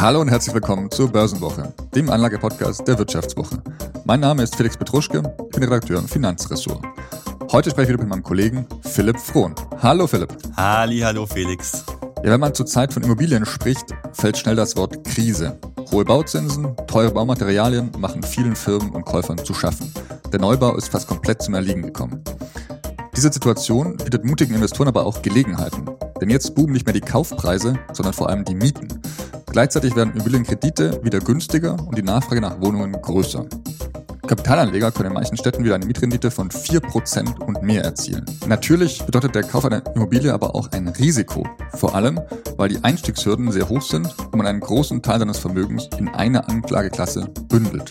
Hallo und herzlich willkommen zur Börsenwoche, dem Anlagepodcast der Wirtschaftswoche. Mein Name ist Felix Petruschke, ich bin Redakteur im Finanzressort. Heute spreche ich wieder mit meinem Kollegen Philipp Frohn. Hallo Philipp. Halli, hallo Felix. Ja, wenn man zur Zeit von Immobilien spricht, fällt schnell das Wort Krise. Hohe Bauzinsen, teure Baumaterialien machen vielen Firmen und Käufern zu schaffen. Der Neubau ist fast komplett zum Erliegen gekommen. Diese Situation bietet mutigen Investoren aber auch Gelegenheiten. Denn jetzt boomen nicht mehr die Kaufpreise, sondern vor allem die Mieten. Gleichzeitig werden Immobilienkredite wieder günstiger und die Nachfrage nach Wohnungen größer. Kapitalanleger können in manchen Städten wieder eine Mietrendite von 4% und mehr erzielen. Natürlich bedeutet der Kauf einer Immobilie aber auch ein Risiko. Vor allem, weil die Einstiegshürden sehr hoch sind und man einen großen Teil seines Vermögens in eine Anklageklasse bündelt.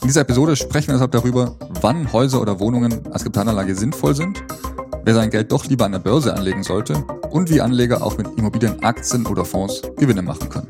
In dieser Episode sprechen wir deshalb darüber, wann Häuser oder Wohnungen als Kapitalanlage sinnvoll sind, wer sein Geld doch lieber an der Börse anlegen sollte und wie Anleger auch mit Immobilien, Aktien oder Fonds Gewinne machen können.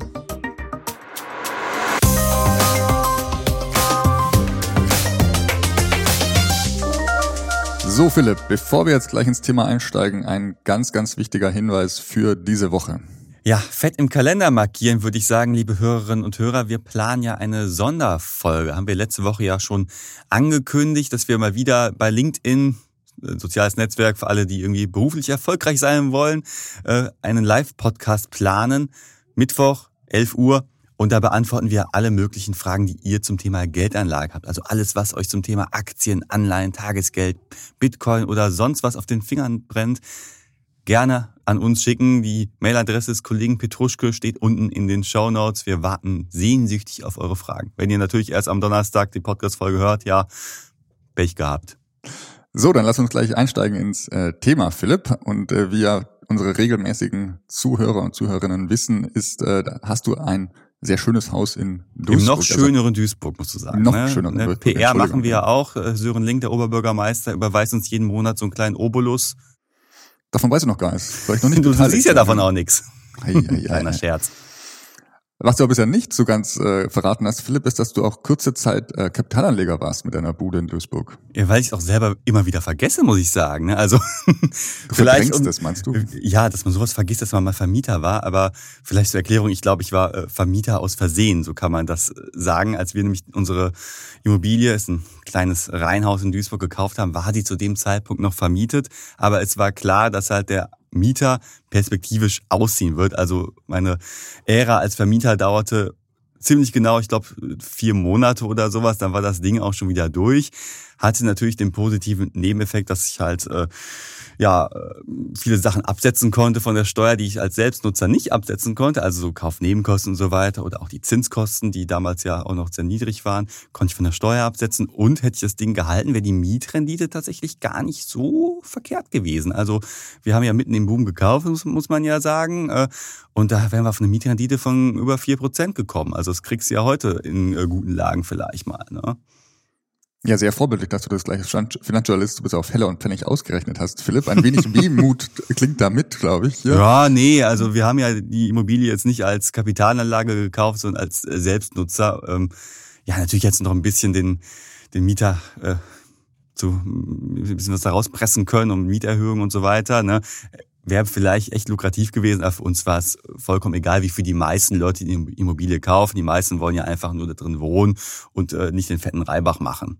So Philipp, bevor wir jetzt gleich ins Thema einsteigen, ein ganz, ganz wichtiger Hinweis für diese Woche. Ja, fett im Kalender markieren, würde ich sagen, liebe Hörerinnen und Hörer. Wir planen ja eine Sonderfolge. Haben wir letzte Woche ja schon angekündigt, dass wir mal wieder bei LinkedIn äh, soziales Netzwerk für alle, die irgendwie beruflich erfolgreich sein wollen, äh, einen Live-Podcast planen. Mittwoch, 11 Uhr. Und da beantworten wir alle möglichen Fragen, die ihr zum Thema Geldanlage habt. Also alles, was euch zum Thema Aktien, Anleihen, Tagesgeld, Bitcoin oder sonst was auf den Fingern brennt gerne an uns schicken. Die Mailadresse des Kollegen Petruschke steht unten in den Show Notes. Wir warten sehnsüchtig auf eure Fragen. Wenn ihr natürlich erst am Donnerstag die Podcast-Folge hört, ja, Pech gehabt. So, dann lass uns gleich einsteigen ins äh, Thema, Philipp. Und äh, wie ja unsere regelmäßigen Zuhörer und Zuhörerinnen wissen, ist, äh, hast du ein sehr schönes Haus in Duisburg. Im noch also schöneren Duisburg, musst du sagen. Noch ne? schöneren ne? PR machen wir ja auch. Äh, Sören Link, der Oberbürgermeister, überweist uns jeden Monat so einen kleinen Obolus Davon weiß ich noch gar nichts. Vielleicht noch nicht du siehst ja davon auch nichts. Kleiner Scherz. Was du aber bisher nicht so ganz äh, verraten hast, Philipp, ist, dass du auch kurze Zeit äh, Kapitalanleger warst mit deiner Bude in Duisburg. Ja, weil ich es auch selber immer wieder vergesse, muss ich sagen. Ne? Also du vielleicht um, das, meinst du? Ja, dass man sowas vergisst, dass man mal Vermieter war. Aber vielleicht zur Erklärung, ich glaube, ich war äh, Vermieter aus Versehen, so kann man das äh, sagen. Als wir nämlich unsere Immobilie, ist ein kleines Reihenhaus in Duisburg gekauft haben, war die zu dem Zeitpunkt noch vermietet. Aber es war klar, dass halt der Mieter perspektivisch ausziehen wird. Also meine Ära als Vermieter dauerte ziemlich genau, ich glaube, vier Monate oder sowas, dann war das Ding auch schon wieder durch. Hatte natürlich den positiven Nebeneffekt, dass ich halt äh, ja, äh, viele Sachen absetzen konnte von der Steuer, die ich als Selbstnutzer nicht absetzen konnte, also so Kaufnebenkosten und so weiter oder auch die Zinskosten, die damals ja auch noch sehr niedrig waren, konnte ich von der Steuer absetzen und hätte ich das Ding gehalten, wäre die Mietrendite tatsächlich gar nicht so verkehrt gewesen. Also wir haben ja mitten im Boom gekauft, muss man ja sagen, äh, und da wären wir auf eine Mietrendite von über vier Prozent gekommen. Also das kriegst du ja heute in äh, guten Lagen vielleicht mal. Ne? Ja, sehr vorbildlich, dass du das gleich als Finanzjournalist bis auf Heller und Pfennig ausgerechnet hast. Philipp, ein wenig Wehmut klingt da mit, glaube ich. Ja. ja, nee, also wir haben ja die Immobilie jetzt nicht als Kapitalanlage gekauft, sondern als äh, Selbstnutzer. Ähm, ja, natürlich jetzt noch ein bisschen den, den Mieter äh, zu ein bisschen was da rauspressen können um Mieterhöhungen und so weiter. Ne? Wäre vielleicht echt lukrativ gewesen, aber für uns war es vollkommen egal, wie für die meisten Leute die Immobilie kaufen. Die meisten wollen ja einfach nur da drin wohnen und äh, nicht den fetten Reibach machen.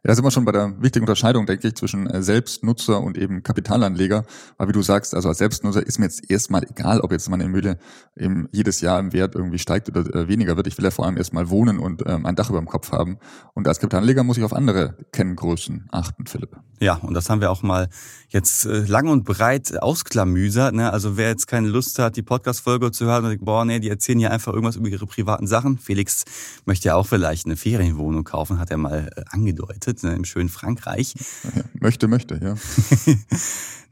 da sind wir schon bei der wichtigen Unterscheidung, denke ich, zwischen äh, Selbstnutzer und eben Kapitalanleger. Weil wie du sagst, also als Selbstnutzer ist mir jetzt erstmal egal, ob jetzt meine Immobilie eben jedes Jahr im Wert irgendwie steigt oder äh, weniger wird. Ich will ja vor allem erstmal wohnen und ähm, ein Dach über dem Kopf haben. Und als Kapitalanleger muss ich auf andere Kenngrößen achten, Philipp. Ja, und das haben wir auch mal jetzt äh, lang und breit ausklamüsert. Ne? Also wer jetzt keine Lust hat, die Podcast-Folge zu hören und denkt, boah, nee, die erzählen hier einfach irgendwas über ihre privaten Sachen. Felix möchte ja auch vielleicht eine Ferienwohnung kaufen, hat er mal äh, angedeutet geheiratet ne, im schönen Frankreich. Ja, möchte, möchte, ja.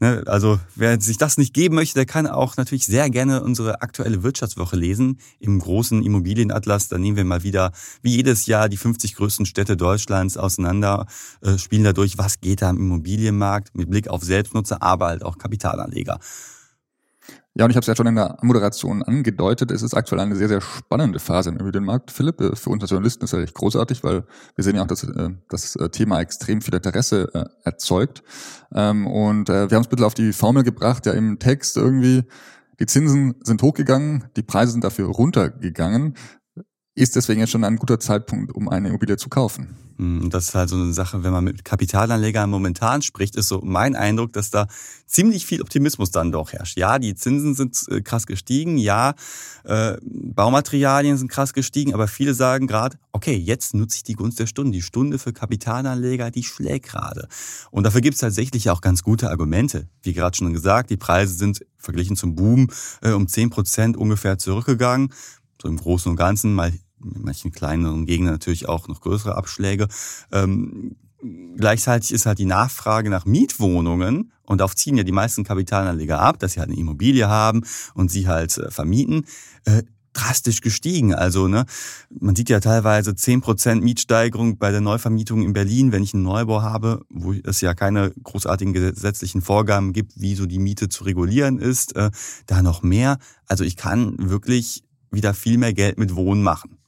ne, also wer sich das nicht geben möchte, der kann auch natürlich sehr gerne unsere aktuelle Wirtschaftswoche lesen im großen Immobilienatlas. Da nehmen wir mal wieder wie jedes Jahr die 50 größten Städte Deutschlands auseinander, äh, spielen dadurch, was geht da im Immobilienmarkt mit Blick auf Selbstnutzer, aber halt auch Kapitalanleger. Ja, und ich habe es ja schon in der Moderation angedeutet. Es ist aktuell eine sehr, sehr spannende Phase im Immobilienmarkt. Philipp, äh, für uns als Journalisten ist das echt großartig, weil wir sehen ja auch, dass äh, das äh, Thema extrem viel Interesse erzeugt. Ähm, und wir haben es ein bisschen auf die Formel gebracht, ja im Text irgendwie Die Zinsen sind hochgegangen, die Preise sind dafür runtergegangen. Ist deswegen jetzt schon ein guter Zeitpunkt, um eine Immobilie zu kaufen. Hm, das ist halt so eine Sache, wenn man mit Kapitalanlegern momentan spricht, ist so mein Eindruck, dass da ziemlich viel Optimismus dann doch herrscht. Ja, die Zinsen sind äh, krass gestiegen, ja, äh, Baumaterialien sind krass gestiegen, aber viele sagen gerade, okay, jetzt nutze ich die Gunst der Stunde. Die Stunde für Kapitalanleger, die schlägt gerade. Und dafür gibt es tatsächlich auch ganz gute Argumente. Wie gerade schon gesagt, die Preise sind verglichen zum Boom äh, um zehn Prozent ungefähr zurückgegangen. So im Großen und Ganzen mal in manchen kleineren Gegenden natürlich auch noch größere Abschläge. Ähm, gleichzeitig ist halt die Nachfrage nach Mietwohnungen und darauf ziehen ja die meisten Kapitalanleger ab, dass sie halt eine Immobilie haben und sie halt äh, vermieten. Äh, drastisch gestiegen. Also ne, man sieht ja teilweise zehn Prozent Mietsteigerung bei der Neuvermietung in Berlin, wenn ich einen Neubau habe, wo es ja keine großartigen gesetzlichen Vorgaben gibt, wie so die Miete zu regulieren ist, äh, da noch mehr. Also ich kann wirklich wieder viel mehr Geld mit Wohnen machen.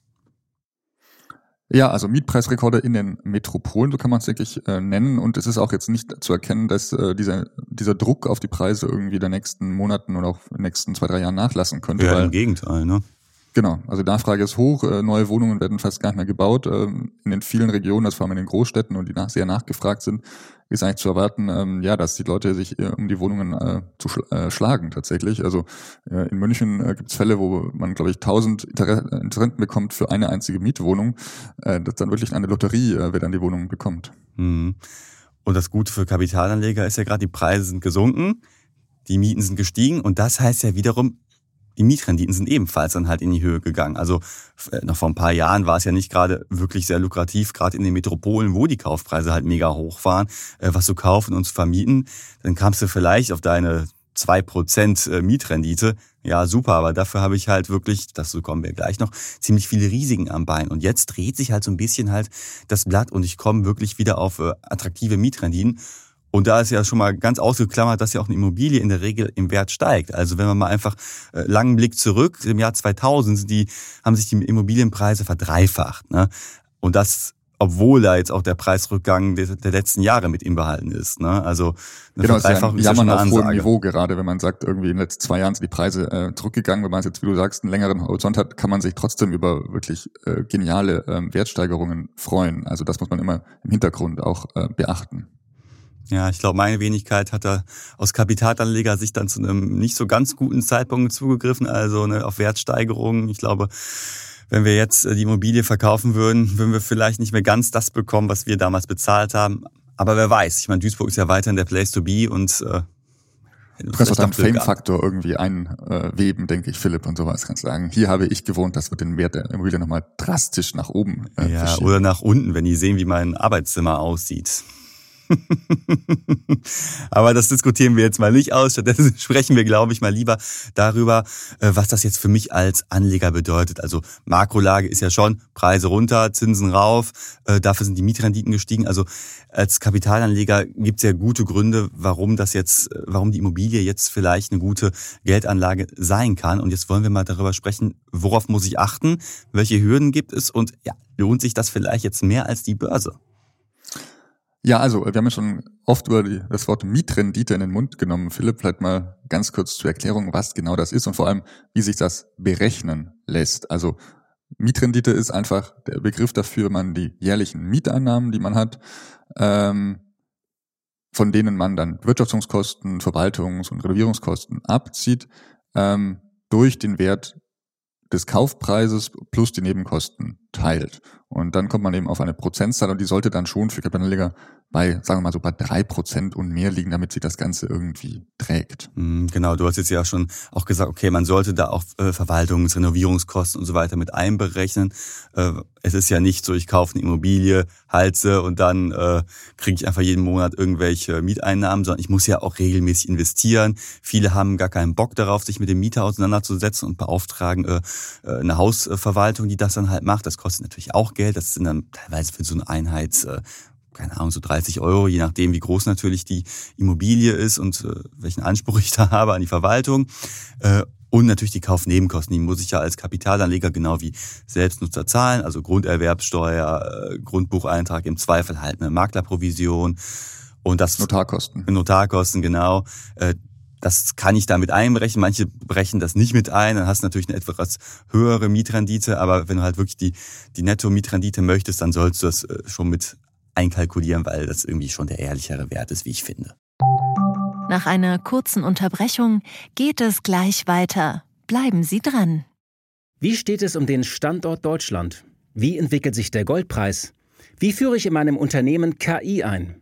Ja, also Mietpreisrekorde in den Metropolen, so kann man es wirklich äh, nennen. Und es ist auch jetzt nicht zu erkennen, dass äh, dieser, dieser Druck auf die Preise irgendwie der nächsten Monaten oder auch in den nächsten zwei, drei Jahren nachlassen könnte. Ja, im Gegenteil, ne? Genau, also Nachfrage ist hoch, äh, neue Wohnungen werden fast gar nicht mehr gebaut. Ähm, in den vielen Regionen, also vor allem in den Großstädten und die nach, sehr nachgefragt sind, ist eigentlich zu erwarten, ähm, ja, dass die Leute sich äh, um die Wohnungen äh, zu schlagen tatsächlich. Also in München gibt es Fälle, wo man, glaube ich, tausend Interessenten bekommt für eine einzige Mietwohnung. das ist dann wirklich eine Lotterie, wer dann die Wohnung bekommt. Mhm. Und das Gute für Kapitalanleger ist ja gerade, die Preise sind gesunken, die Mieten sind gestiegen und das heißt ja wiederum, die Mietrenditen sind ebenfalls dann halt in die Höhe gegangen. Also äh, noch vor ein paar Jahren war es ja nicht gerade wirklich sehr lukrativ, gerade in den Metropolen, wo die Kaufpreise halt mega hoch waren, äh, was zu kaufen und zu vermieten. Dann kamst du vielleicht auf deine zwei Prozent äh, Mietrendite. Ja, super, aber dafür habe ich halt wirklich, dazu kommen wir gleich noch, ziemlich viele Risiken am Bein. Und jetzt dreht sich halt so ein bisschen halt das Blatt und ich komme wirklich wieder auf attraktive Mietrenditen. Und da ist ja schon mal ganz ausgeklammert, dass ja auch eine Immobilie in der Regel im Wert steigt. Also wenn man mal einfach äh, langen Blick zurück, im Jahr 2000 sind die, haben sich die Immobilienpreise verdreifacht. Ne? Und das obwohl da jetzt auch der Preisrückgang der, letzten Jahre mit ihm behalten ist. Ne? Also genau, ist ja, ja auf hohem Niveau gerade, wenn man sagt, irgendwie in den letzten zwei Jahren sind die Preise äh, zurückgegangen. Wenn man jetzt, wie du sagst, einen längeren Horizont hat, kann man sich trotzdem über wirklich äh, geniale äh, Wertsteigerungen freuen. Also das muss man immer im Hintergrund auch äh, beachten. Ja, ich glaube, meine Wenigkeit hat da aus Kapitalanleger sich dann zu einem nicht so ganz guten Zeitpunkt zugegriffen, also ne, auf Wertsteigerungen. Ich glaube, wenn wir jetzt äh, die Immobilie verkaufen würden, würden wir vielleicht nicht mehr ganz das bekommen, was wir damals bezahlt haben. Aber wer weiß, ich meine, Duisburg ist ja weiterhin der Place to be und äh, Du kannst auch deinen Fame-Faktor irgendwie einweben, denke ich, Philipp, und sowas kannst sagen. Hier habe ich gewohnt, das wird den Wert der Immobilie nochmal drastisch nach oben. Äh, ja, oder nach unten, wenn die sehen, wie mein Arbeitszimmer aussieht. Aber das diskutieren wir jetzt mal nicht aus. Stattdessen sprechen wir, glaube ich, mal lieber darüber, äh, was das jetzt für mich als Anleger bedeutet. Also Makrolage ist ja schon Preise runter, Zinsen rauf, äh, dafür sind die Mietrenditen gestiegen. Also als Kapitalanleger gibt es ja gute Gründe, warum das jetzt, warum die Immobilie jetzt vielleicht eine gute Geldanlage sein kann. Und jetzt wollen wir mal darüber sprechen, worauf muss ich achten, welche Hürden gibt es und ja, lohnt sich das vielleicht jetzt mehr als die Börse? Ja, also wir haben ja schon oft über die, das Wort Mietrendite in den Mund genommen. Philipp, vielleicht mal ganz kurz zur Erklärung, was genau das ist und vor allem, wie sich das berechnen lässt. Also Mietrendite ist einfach der Begriff dafür, man die jährlichen Mieteinnahmen, die man hat, ähm, von denen man dann Wirtschaftungskosten, Verwaltungs- und Renovierungskosten abzieht, ähm, durch den Wert des Kaufpreises plus die Nebenkosten teilt. Und dann kommt man eben auf eine Prozentzahl und die sollte dann schon für Kapitalanleger bei, sagen wir mal so, bei drei Prozent und mehr liegen, damit sich das Ganze irgendwie trägt. Mhm, genau, du hast jetzt ja schon auch gesagt, okay, man sollte da auch äh, Verwaltungs-, Renovierungskosten und so weiter mit einberechnen. Äh, es ist ja nicht so, ich kaufe eine Immobilie, halse und dann äh, kriege ich einfach jeden Monat irgendwelche Mieteinnahmen, sondern ich muss ja auch regelmäßig investieren. Viele haben gar keinen Bock darauf, sich mit dem Mieter auseinanderzusetzen und beauftragen eine Hausverwaltung, die das dann halt macht. Das kostet natürlich auch Geld. Das sind dann teilweise für so eine Einheit äh, keine Ahnung, so 30 Euro, je nachdem, wie groß natürlich die Immobilie ist und äh, welchen Anspruch ich da habe an die Verwaltung. Äh, und natürlich die Kaufnebenkosten, die muss ich ja als Kapitalanleger genau wie Selbstnutzer zahlen, also Grunderwerbsteuer, Grundbucheintrag, im Zweifel halt eine Maklerprovision und das Notarkosten. Notarkosten, genau. Das kann ich damit einbrechen. Manche brechen das nicht mit ein. Dann hast du natürlich eine etwas höhere Mietrendite. Aber wenn du halt wirklich die, die Netto-Mietrendite möchtest, dann sollst du das äh, schon mit einkalkulieren, weil das irgendwie schon der ehrlichere Wert ist, wie ich finde. Nach einer kurzen Unterbrechung geht es gleich weiter. Bleiben Sie dran. Wie steht es um den Standort Deutschland? Wie entwickelt sich der Goldpreis? Wie führe ich in meinem Unternehmen KI ein?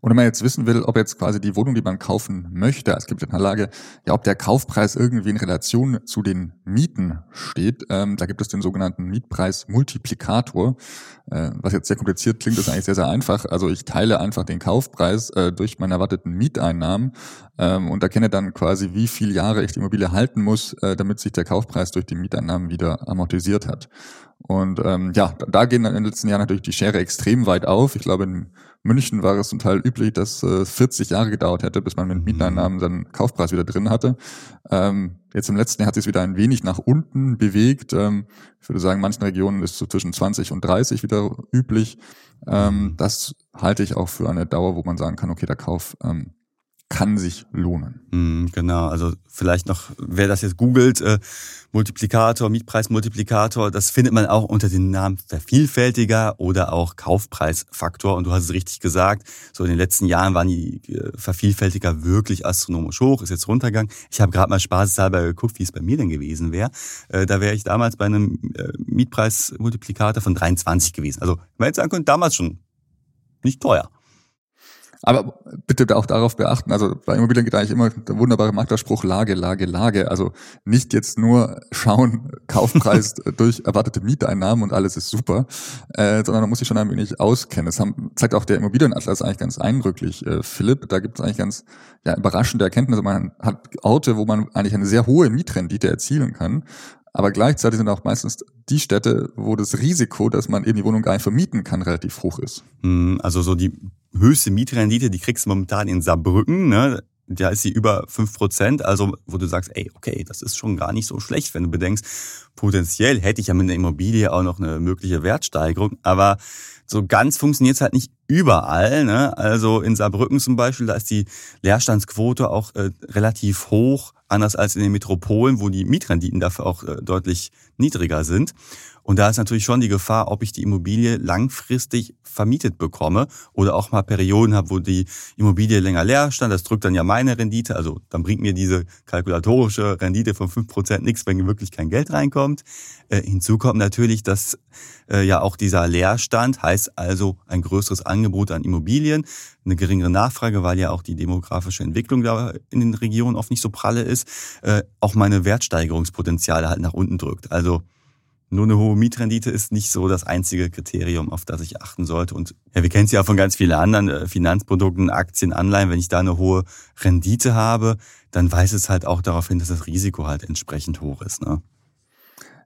Und wenn man jetzt wissen will, ob jetzt quasi die Wohnung, die man kaufen möchte, es gibt eine Lage, ja, ob der Kaufpreis irgendwie in Relation zu den Mieten steht, ähm, da gibt es den sogenannten Mietpreismultiplikator. Äh, was jetzt sehr kompliziert klingt, ist eigentlich sehr, sehr einfach. Also ich teile einfach den Kaufpreis äh, durch meine erwarteten Mieteinnahmen ähm, und erkenne dann quasi, wie viele Jahre ich die Immobilie halten muss, äh, damit sich der Kaufpreis durch die Mieteinnahmen wieder amortisiert hat. Und ähm, ja, da gehen dann in den letzten Jahren natürlich die Schere extrem weit auf. Ich glaube, in München war es zum Teil üblich, dass äh, 40 Jahre gedauert hätte, bis man mit Mieteinnahmen seinen Kaufpreis wieder drin hatte. Ähm, jetzt im letzten Jahr hat sich wieder ein wenig nach unten bewegt. Ähm, ich würde sagen, in manchen Regionen ist so zwischen 20 und 30 wieder üblich. Ähm, das halte ich auch für eine Dauer, wo man sagen kann, okay, der Kauf ähm, kann sich lohnen. Mm, genau, also vielleicht noch, wer das jetzt googelt, äh, Multiplikator, Mietpreismultiplikator, das findet man auch unter dem Namen Vervielfältiger oder auch Kaufpreisfaktor. Und du hast es richtig gesagt, so in den letzten Jahren waren die äh, Vervielfältiger wirklich astronomisch hoch, ist jetzt runtergegangen. Ich habe gerade mal spaßeshalber geguckt, wie es bei mir denn gewesen wäre. Äh, da wäre ich damals bei einem äh, Mietpreismultiplikator von 23 gewesen. Also, man hätte sagen können, damals schon nicht teuer. Aber bitte auch darauf beachten, also bei Immobilien geht eigentlich immer der wunderbare Maklerspruch Lage, Lage, Lage. Also nicht jetzt nur schauen, Kaufpreis durch erwartete Mieteinnahmen und alles ist super, äh, sondern man muss sich schon ein wenig auskennen. Das haben, zeigt auch der Immobilienatlas eigentlich ganz eindrücklich, äh, Philipp. Da gibt es eigentlich ganz ja, überraschende Erkenntnisse. Man hat Orte, wo man eigentlich eine sehr hohe Mietrendite erzielen kann. Aber gleichzeitig sind auch meistens die Städte, wo das Risiko, dass man eben die Wohnung gar nicht vermieten kann, relativ hoch ist. Hm, also so die höchste Mietrendite, die kriegst du momentan in Saarbrücken, ne? Da ist sie über fünf Prozent, also wo du sagst, ey, okay, das ist schon gar nicht so schlecht, wenn du bedenkst, potenziell hätte ich ja mit einer Immobilie auch noch eine mögliche Wertsteigerung, aber so ganz funktioniert es halt nicht überall. Ne? Also in Saarbrücken zum Beispiel, da ist die Leerstandsquote auch äh, relativ hoch, anders als in den Metropolen, wo die Mietrenditen dafür auch äh, deutlich niedriger sind. Und da ist natürlich schon die Gefahr, ob ich die Immobilie langfristig vermietet bekomme oder auch mal Perioden habe, wo die Immobilie länger leer stand. Das drückt dann ja meine Rendite. Also dann bringt mir diese kalkulatorische Rendite von fünf Prozent nichts, wenn wirklich kein Geld reinkommt. Äh, hinzu kommt natürlich, dass äh, ja auch dieser Leerstand heißt also ein größeres Angebot an Immobilien, eine geringere Nachfrage, weil ja auch die demografische Entwicklung da in den Regionen oft nicht so pralle ist, äh, auch meine Wertsteigerungspotenziale halt nach unten drückt. Also nur eine hohe Mietrendite ist nicht so das einzige Kriterium, auf das ich achten sollte. Und ja, wir kennen es ja von ganz vielen anderen äh, Finanzprodukten, Aktien, Anleihen. Wenn ich da eine hohe Rendite habe, dann weist es halt auch darauf hin, dass das Risiko halt entsprechend hoch ist. Ne?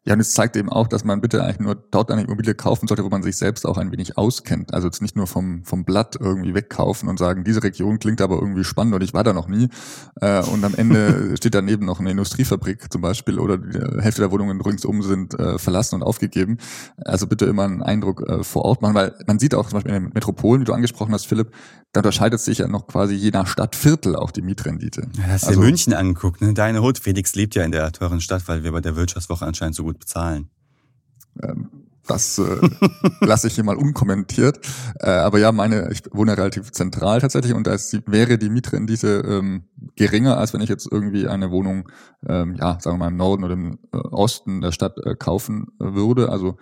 Ja, und es zeigt eben auch, dass man bitte eigentlich nur dort eine Immobilie kaufen sollte, wo man sich selbst auch ein wenig auskennt. Also jetzt nicht nur vom, vom Blatt irgendwie wegkaufen und sagen, diese Region klingt aber irgendwie spannend und ich war da noch nie. Äh, und am Ende steht daneben noch eine Industriefabrik zum Beispiel oder die Hälfte der Wohnungen ringsum sind äh, verlassen und aufgegeben. Also bitte immer einen Eindruck äh, vor Ort machen, weil man sieht auch zum Beispiel in den Metropolen, wie du angesprochen hast, Philipp, da unterscheidet sich ja noch quasi je nach Stadtviertel auch die Mietrendite. Ja, hast also, dir München angeguckt, ne? Deine Hut. Felix lebt ja in der teuren Stadt, weil wir bei der Wirtschaftswoche anscheinend so gut bezahlen. Ähm, das äh, lasse ich hier mal unkommentiert. Äh, aber ja, meine, ich wohne relativ zentral tatsächlich und da ist die, wäre die Mietrendite ähm, geringer, als wenn ich jetzt irgendwie eine Wohnung, ähm, ja, sagen wir mal im Norden oder im äh, Osten der Stadt äh, kaufen würde. Also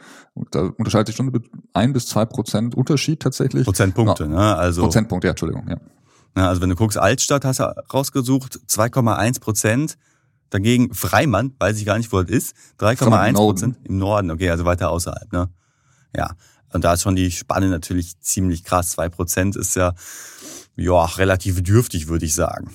da unterscheidet sich schon ein bis zwei Prozent Unterschied tatsächlich. Prozentpunkte, ja. ne? Also Prozentpunkte, ja, Entschuldigung, ja. Also wenn du guckst, Altstadt hast du rausgesucht, 2,1 Prozent Dagegen Freimann, weiß ich gar nicht, wo das ist, 3,1 Prozent im Norden. Okay, also weiter außerhalb, ne? Ja. Und da ist schon die Spanne natürlich ziemlich krass. Zwei Prozent ist ja, ja, relativ dürftig, würde ich sagen.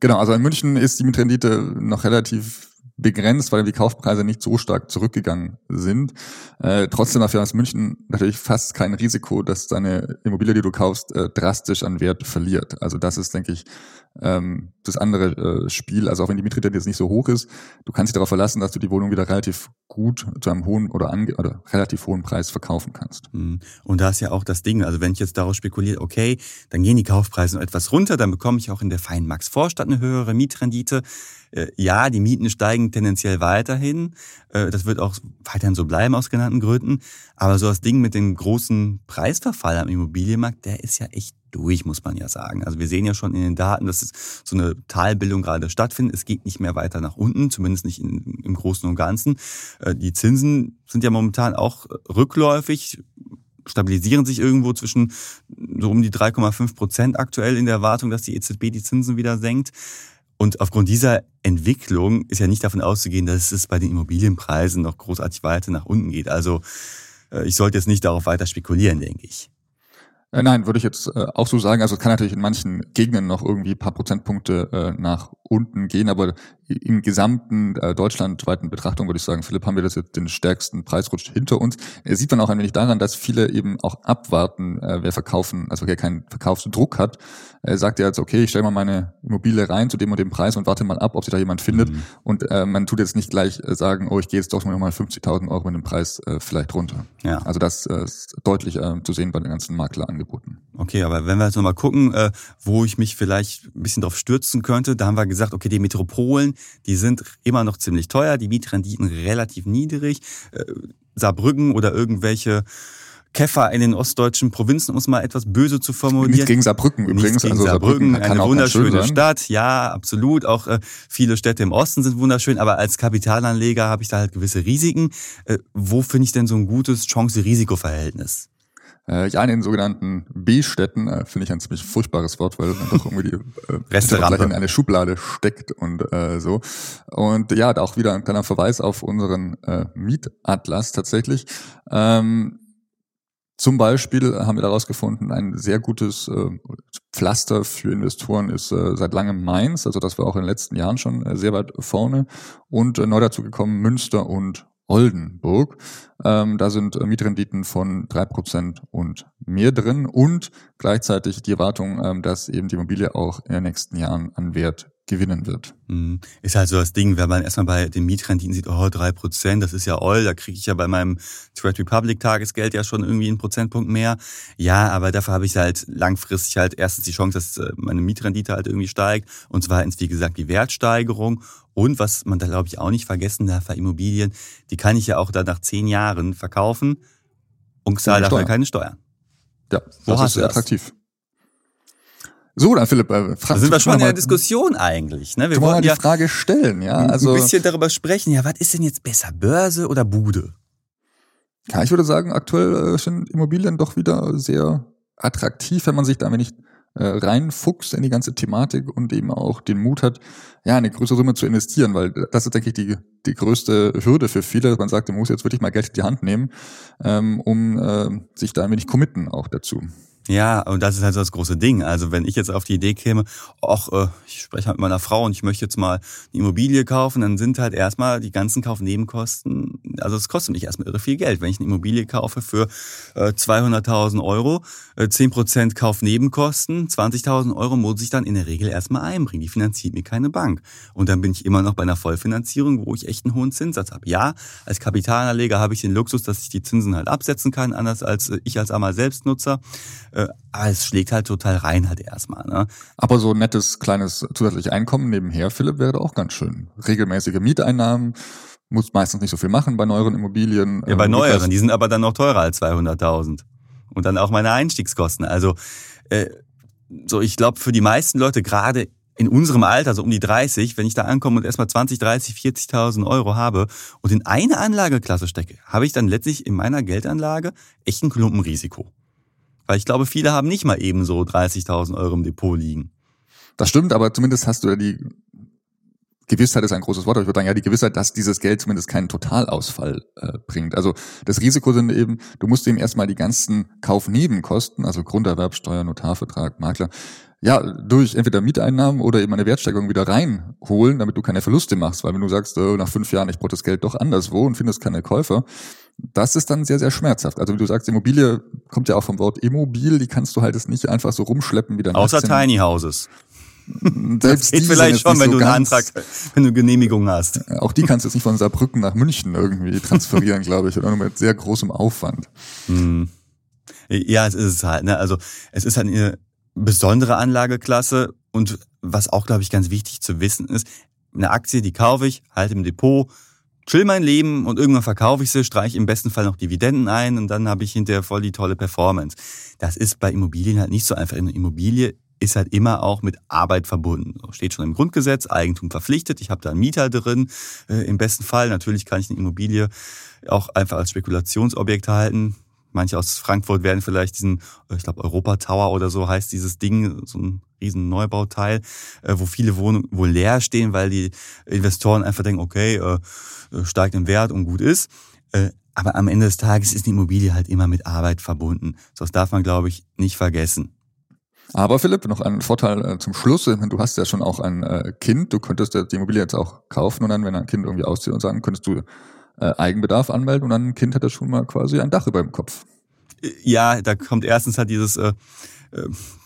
Genau, also in München ist die Mietrendite noch relativ begrenzt, weil die Kaufpreise nicht so stark zurückgegangen sind. Äh, trotzdem dafür ist München natürlich fast kein Risiko, dass deine Immobilie, die du kaufst, äh, drastisch an Wert verliert. Also das ist, denke ich, ähm, das andere äh, Spiel. Also auch wenn die Mietrendite jetzt nicht so hoch ist, du kannst dich darauf verlassen, dass du die Wohnung wieder relativ gut zu einem hohen oder, ange oder relativ hohen Preis verkaufen kannst. Mhm. Und da ist ja auch das Ding, also wenn ich jetzt darauf spekuliere, okay, dann gehen die Kaufpreise noch etwas runter, dann bekomme ich auch in der feinen Max-Vorstadt eine höhere Mietrendite. Äh, ja, die Mieten steigen tendenziell weiterhin. Äh, das wird auch weiterhin so bleiben aus genannten Gründen. Aber so das Ding mit dem großen Preisverfall am Immobilienmarkt, der ist ja echt durch, muss man ja sagen. Also wir sehen ja schon in den Daten, dass es so eine Talbildung gerade stattfindet. Es geht nicht mehr weiter nach unten, zumindest nicht in, im Großen und Ganzen. Äh, die Zinsen sind ja momentan auch rückläufig stabilisieren sich irgendwo zwischen so um die 3,5 Prozent aktuell in der Erwartung, dass die EZB die Zinsen wieder senkt. Und aufgrund dieser Entwicklung ist ja nicht davon auszugehen, dass es bei den Immobilienpreisen noch großartig weiter nach unten geht. Also äh, ich sollte jetzt nicht darauf weiter spekulieren, denke ich. Äh, nein, würde ich jetzt äh, auch so sagen. Also es kann natürlich in manchen Gegenden noch irgendwie paar Prozentpunkte nach unten gehen, aber im gesamten äh, deutschlandweiten Betrachtung würde ich sagen, Philipp, haben wir das jetzt den stärksten Preisrutsch hinter uns. Er sieht man auch ein wenig daran, dass viele eben auch abwarten, äh, wer verkaufen, also wer keinen Verkaufsdruck hat. Er sagt ja jetzt, okay, ich stelle mal meine Immobilie rein zu dem und dem Preis und warte mal ab, ob sich da jemand findet. Mhm. Und äh, man tut jetzt nicht gleich äh, sagen, oh, ich gehe jetzt doch mal 50.000 Euro mit dem Preis äh, vielleicht runter. Ja. Also das äh, ist deutlich äh, zu sehen bei den ganzen Maklerangeboten. Okay, aber wenn wir jetzt nochmal gucken, äh, wo ich mich vielleicht ein bisschen drauf stürzen könnte, da haben wir gesagt, okay, die Metropolen, die sind immer noch ziemlich teuer, die Mietrenditen relativ niedrig. Äh, Saarbrücken oder irgendwelche Käfer in den ostdeutschen Provinzen, um es mal etwas böse zu formulieren. Nicht gegen Saarbrücken übrigens. Nicht gegen also Saarbrücken, Saarbrücken eine wunderschöne Stadt, ja, absolut. Auch äh, viele Städte im Osten sind wunderschön, aber als Kapitalanleger habe ich da halt gewisse Risiken. Äh, wo finde ich denn so ein gutes Chance-Risiko-Verhältnis? Äh, ja, in den sogenannten B-Städten äh, finde ich ein ziemlich furchtbares Wort, weil man doch irgendwie die äh, Restaurant in eine Schublade steckt und äh, so. Und ja, da auch wieder ein kleiner Verweis auf unseren äh, Mietatlas tatsächlich. Ähm, zum Beispiel haben wir daraus gefunden, ein sehr gutes äh, Pflaster für Investoren ist äh, seit langem Mainz, also das war auch in den letzten Jahren schon äh, sehr weit vorne und äh, neu dazu gekommen Münster und Oldenburg. Ähm, da sind äh, Mietrenditen von drei Prozent und mehr drin und gleichzeitig die Erwartung, ähm, dass eben die Immobilie auch in den nächsten Jahren an Wert gewinnen wird. Mhm. Ist halt so das Ding, wenn man erstmal bei den Mietrenditen sieht, oh, drei Prozent, das ist ja all, da kriege ich ja bei meinem Trade Republic Tagesgeld ja schon irgendwie einen Prozentpunkt mehr. Ja, aber dafür habe ich halt langfristig halt erstens die Chance, dass äh, meine Mietrendite halt irgendwie steigt und zweitens, wie gesagt, die Wertsteigerung und was man da glaube ich auch nicht vergessen darf bei Immobilien, die kann ich ja auch dann nach zehn Jahren verkaufen und zahle dafür keine Steuern. Ja, Wo das ist sehr attraktiv. So, dann Philipp, äh, frag, da sind wir schon in der Diskussion eigentlich. Ne? Wir wollen mal die ja Frage stellen, ja. Also ein bisschen darüber sprechen. Ja, was ist denn jetzt besser, Börse oder Bude? Ja, ich würde sagen, aktuell äh, sind Immobilien doch wieder sehr attraktiv, wenn man sich da nicht äh, reinfuchst in die ganze Thematik und eben auch den Mut hat, ja, eine größere Summe zu investieren, weil das ist, denke ich, die, die größte Hürde für viele, dass man sagt, man muss jetzt wirklich mal Geld in die Hand nehmen, ähm, um äh, sich da ein wenig committen auch dazu. Ja, und das ist halt so das große Ding. Also wenn ich jetzt auf die Idee käme, ach, äh, ich spreche halt mit meiner Frau und ich möchte jetzt mal eine Immobilie kaufen, dann sind halt erstmal die ganzen Kaufnebenkosten, also es kostet mich erstmal irre viel Geld. Wenn ich eine Immobilie kaufe für äh, 200.000 Euro, äh, 10% Kaufnebenkosten, 20.000 Euro muss ich dann in der Regel erstmal einbringen. Die finanziert mir keine Bank. Und dann bin ich immer noch bei einer Vollfinanzierung, wo ich echt einen hohen Zinssatz habe. Ja, als Kapitalanleger habe ich den Luxus, dass ich die Zinsen halt absetzen kann, anders als äh, ich als einmal Selbstnutzer. Äh, aber es schlägt halt total rein halt erstmal. Ne? Aber so ein nettes kleines zusätzliches Einkommen nebenher, Philipp, wäre auch ganz schön. Regelmäßige Mieteinnahmen, muss meistens nicht so viel machen bei neueren Immobilien. Ja, bei ähm, neueren, die sind aber dann noch teurer als 200.000. Und dann auch meine Einstiegskosten. Also äh, so, ich glaube, für die meisten Leute, gerade in unserem Alter, so um die 30, wenn ich da ankomme und erstmal 20, 30, 40.000 Euro habe und in eine Anlageklasse stecke, habe ich dann letztlich in meiner Geldanlage echt ein Klumpenrisiko. Weil ich glaube, viele haben nicht mal ebenso 30.000 Euro im Depot liegen. Das stimmt, aber zumindest hast du ja die Gewissheit ist ein großes Wort, aber ich würde sagen, ja, die Gewissheit, dass dieses Geld zumindest keinen Totalausfall äh, bringt. Also das Risiko sind eben, du musst eben erstmal die ganzen Kaufnebenkosten, also Grunderwerbsteuer, Notarvertrag, Makler, ja, durch entweder Mieteinnahmen oder eben eine Wertsteigerung wieder reinholen, damit du keine Verluste machst. Weil wenn du sagst, oh, nach fünf Jahren, ich brauche das Geld doch anderswo und findest keine Käufer, das ist dann sehr, sehr schmerzhaft. Also wie du sagst, Immobilie kommt ja auch vom Wort Immobil, die kannst du halt jetzt nicht einfach so rumschleppen wie dein Außer. Tiny Houses. Selbst das geht vielleicht schon, wenn so du einen Antrag, wenn du Genehmigung hast. Auch die kannst du jetzt nicht von Saarbrücken nach München irgendwie transferieren, glaube ich, oder nur mit sehr großem Aufwand. Hm. Ja, es ist es halt. Ne? Also es ist halt eine besondere Anlageklasse und was auch, glaube ich, ganz wichtig zu wissen ist, eine Aktie, die kaufe ich, halte im Depot, chill mein Leben und irgendwann verkaufe ich sie, streiche im besten Fall noch Dividenden ein und dann habe ich hinterher voll die tolle Performance. Das ist bei Immobilien halt nicht so einfach. Eine Immobilie ist halt immer auch mit Arbeit verbunden. Steht schon im Grundgesetz, Eigentum verpflichtet, ich habe da einen Mieter drin. Äh, Im besten Fall, natürlich kann ich eine Immobilie auch einfach als Spekulationsobjekt halten. Manche aus Frankfurt werden vielleicht diesen, äh, ich glaube Europa Tower oder so heißt dieses Ding, so ein riesen Neubauteil, äh, wo viele Wohnungen wohl leer stehen, weil die Investoren einfach denken, okay, äh, steigt im Wert und gut ist. Aber am Ende des Tages ist die Immobilie halt immer mit Arbeit verbunden. Das darf man, glaube ich, nicht vergessen. Aber Philipp, noch ein Vorteil äh, zum Schluss. Du hast ja schon auch ein äh, Kind. Du könntest die Immobilie jetzt auch kaufen und dann, wenn ein Kind irgendwie auszieht und sagen, könntest du äh, Eigenbedarf anmelden und dann ein Kind hat das schon mal quasi ein Dach über dem Kopf. Ja, da kommt erstens halt dieses äh, äh